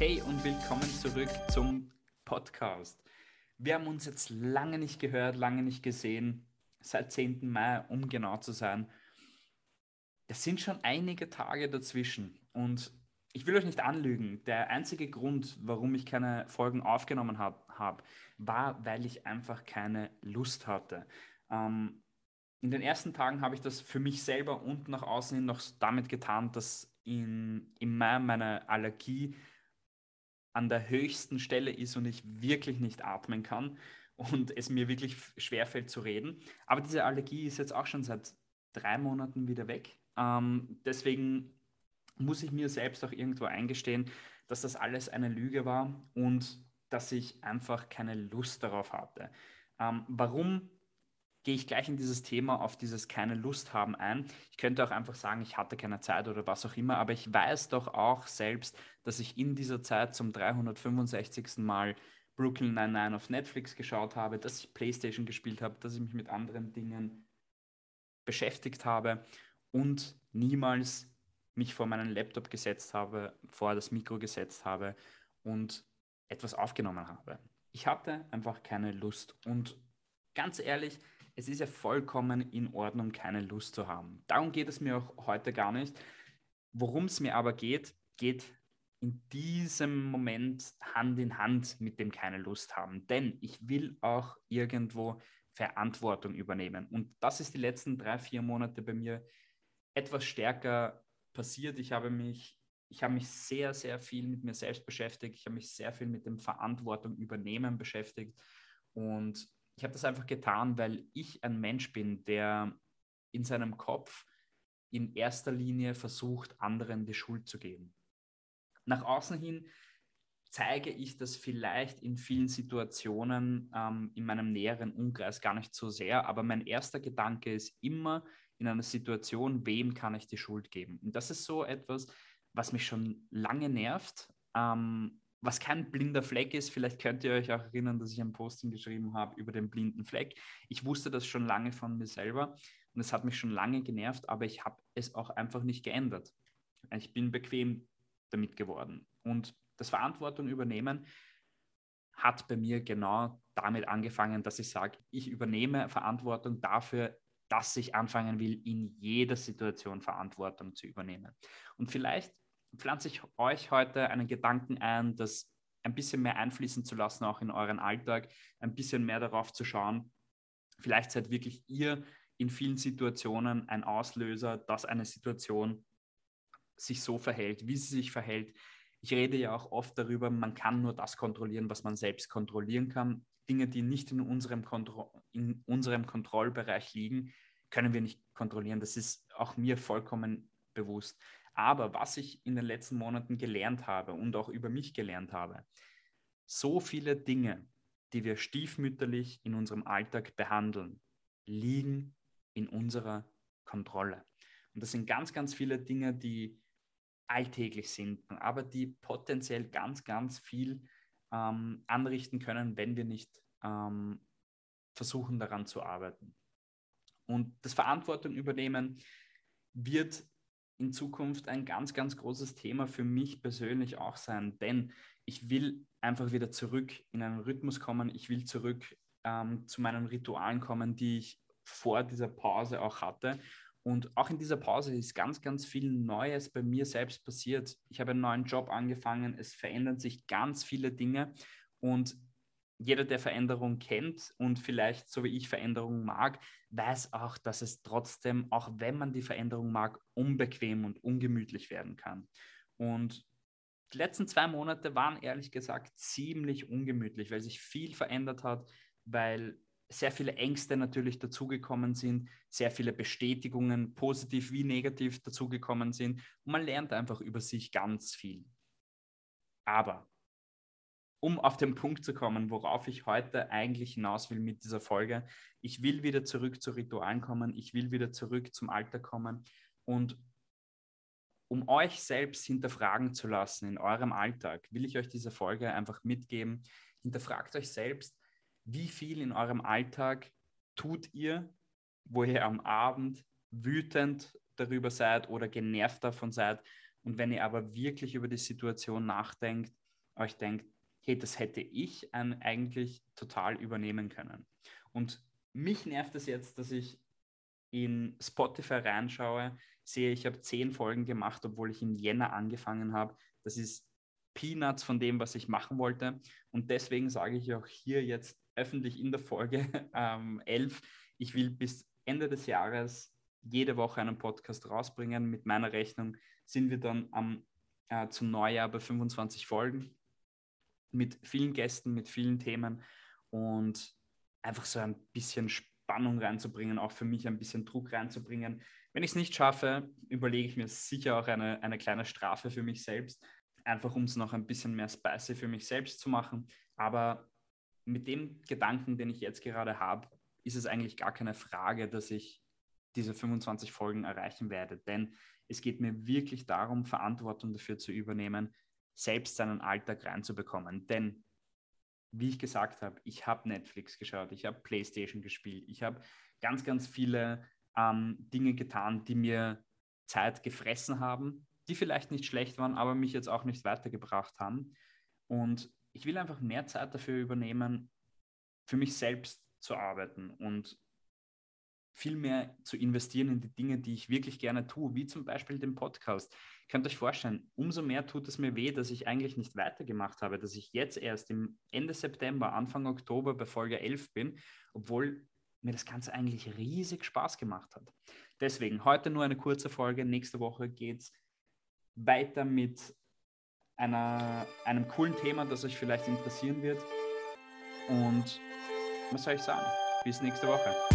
Hey und willkommen zurück zum Podcast. Wir haben uns jetzt lange nicht gehört, lange nicht gesehen, seit 10. Mai, um genau zu sein. Es sind schon einige Tage dazwischen und ich will euch nicht anlügen. Der einzige Grund, warum ich keine Folgen aufgenommen habe, hab, war, weil ich einfach keine Lust hatte. Ähm, in den ersten Tagen habe ich das für mich selber und nach außen hin noch damit getan, dass in, im Mai meine Allergie an der höchsten Stelle ist und ich wirklich nicht atmen kann und es mir wirklich schwerfällt zu reden. Aber diese Allergie ist jetzt auch schon seit drei Monaten wieder weg. Ähm, deswegen muss ich mir selbst auch irgendwo eingestehen, dass das alles eine Lüge war und dass ich einfach keine Lust darauf hatte. Ähm, warum gehe ich gleich in dieses Thema, auf dieses keine Lust haben ein. Ich könnte auch einfach sagen, ich hatte keine Zeit oder was auch immer, aber ich weiß doch auch selbst, dass ich in dieser Zeit zum 365. Mal Brooklyn 99 auf Netflix geschaut habe, dass ich Playstation gespielt habe, dass ich mich mit anderen Dingen beschäftigt habe und niemals mich vor meinen Laptop gesetzt habe, vor das Mikro gesetzt habe und etwas aufgenommen habe. Ich hatte einfach keine Lust und ganz ehrlich, es ist ja vollkommen in Ordnung, keine Lust zu haben. Darum geht es mir auch heute gar nicht. Worum es mir aber geht, geht in diesem Moment Hand in Hand mit dem keine Lust haben. Denn ich will auch irgendwo Verantwortung übernehmen. Und das ist die letzten drei, vier Monate bei mir etwas stärker passiert. Ich habe mich, ich habe mich sehr, sehr viel mit mir selbst beschäftigt. Ich habe mich sehr viel mit dem Verantwortung übernehmen beschäftigt. Und ich habe das einfach getan, weil ich ein Mensch bin, der in seinem Kopf in erster Linie versucht, anderen die Schuld zu geben. Nach außen hin zeige ich das vielleicht in vielen Situationen ähm, in meinem näheren Umkreis gar nicht so sehr, aber mein erster Gedanke ist immer in einer Situation, wem kann ich die Schuld geben? Und das ist so etwas, was mich schon lange nervt, ähm, was kein blinder Fleck ist, vielleicht könnt ihr euch auch erinnern, dass ich ein Posting geschrieben habe über den blinden Fleck. Ich wusste das schon lange von mir selber und es hat mich schon lange genervt, aber ich habe es auch einfach nicht geändert. Ich bin bequem damit geworden. Und das Verantwortung übernehmen hat bei mir genau damit angefangen, dass ich sage, ich übernehme Verantwortung dafür, dass ich anfangen will, in jeder Situation Verantwortung zu übernehmen. Und vielleicht pflanze ich euch heute einen Gedanken ein, das ein bisschen mehr einfließen zu lassen, auch in euren Alltag, ein bisschen mehr darauf zu schauen. Vielleicht seid wirklich ihr in vielen Situationen ein Auslöser, dass eine Situation sich so verhält, wie sie sich verhält. Ich rede ja auch oft darüber, man kann nur das kontrollieren, was man selbst kontrollieren kann. Dinge, die nicht in unserem, Kontro in unserem Kontrollbereich liegen, können wir nicht kontrollieren. Das ist auch mir vollkommen bewusst. Aber was ich in den letzten Monaten gelernt habe und auch über mich gelernt habe, so viele Dinge, die wir stiefmütterlich in unserem Alltag behandeln, liegen in unserer Kontrolle. Und das sind ganz, ganz viele Dinge, die alltäglich sind, aber die potenziell ganz, ganz viel ähm, anrichten können, wenn wir nicht ähm, versuchen, daran zu arbeiten. Und das Verantwortung übernehmen wird in Zukunft ein ganz, ganz großes Thema für mich persönlich auch sein, denn ich will einfach wieder zurück in einen Rhythmus kommen. Ich will zurück ähm, zu meinen Ritualen kommen, die ich vor dieser Pause auch hatte. Und auch in dieser Pause ist ganz, ganz viel Neues bei mir selbst passiert. Ich habe einen neuen Job angefangen, es verändern sich ganz viele Dinge und jeder, der Veränderung kennt und vielleicht so wie ich Veränderung mag, weiß auch, dass es trotzdem, auch wenn man die Veränderung mag, unbequem und ungemütlich werden kann. Und die letzten zwei Monate waren ehrlich gesagt ziemlich ungemütlich, weil sich viel verändert hat, weil sehr viele Ängste natürlich dazugekommen sind, sehr viele Bestätigungen, positiv wie negativ dazugekommen sind. Und man lernt einfach über sich ganz viel. Aber um auf den Punkt zu kommen, worauf ich heute eigentlich hinaus will mit dieser Folge. Ich will wieder zurück zu Ritualen kommen, ich will wieder zurück zum Alter kommen und um euch selbst hinterfragen zu lassen in eurem Alltag, will ich euch diese Folge einfach mitgeben. Hinterfragt euch selbst, wie viel in eurem Alltag tut ihr, wo ihr am Abend wütend darüber seid oder genervt davon seid. Und wenn ihr aber wirklich über die Situation nachdenkt, euch denkt, hey, das hätte ich eigentlich total übernehmen können. Und mich nervt es jetzt, dass ich in Spotify reinschaue, sehe, ich habe zehn Folgen gemacht, obwohl ich im Jänner angefangen habe. Das ist Peanuts von dem, was ich machen wollte. Und deswegen sage ich auch hier jetzt öffentlich in der Folge ähm, 11, ich will bis Ende des Jahres jede Woche einen Podcast rausbringen. Mit meiner Rechnung sind wir dann am, äh, zum Neujahr bei 25 Folgen mit vielen Gästen, mit vielen Themen und einfach so ein bisschen Spannung reinzubringen, auch für mich ein bisschen Druck reinzubringen. Wenn ich es nicht schaffe, überlege ich mir sicher auch eine, eine kleine Strafe für mich selbst, einfach um es noch ein bisschen mehr spicy für mich selbst zu machen. Aber mit dem Gedanken, den ich jetzt gerade habe, ist es eigentlich gar keine Frage, dass ich diese 25 Folgen erreichen werde. Denn es geht mir wirklich darum, Verantwortung dafür zu übernehmen, selbst seinen Alltag reinzubekommen. Denn, wie ich gesagt habe, ich habe Netflix geschaut, ich habe PlayStation gespielt, ich habe ganz, ganz viele ähm, Dinge getan, die mir Zeit gefressen haben, die vielleicht nicht schlecht waren, aber mich jetzt auch nicht weitergebracht haben. Und ich will einfach mehr Zeit dafür übernehmen, für mich selbst zu arbeiten und viel mehr zu investieren in die Dinge, die ich wirklich gerne tue, wie zum Beispiel den Podcast. Ihr könnt euch vorstellen, umso mehr tut es mir weh, dass ich eigentlich nicht weitergemacht habe, dass ich jetzt erst im Ende September, Anfang Oktober bei Folge 11 bin, obwohl mir das Ganze eigentlich riesig Spaß gemacht hat. Deswegen heute nur eine kurze Folge. Nächste Woche geht es weiter mit einer, einem coolen Thema, das euch vielleicht interessieren wird. Und was soll ich sagen? Bis nächste Woche.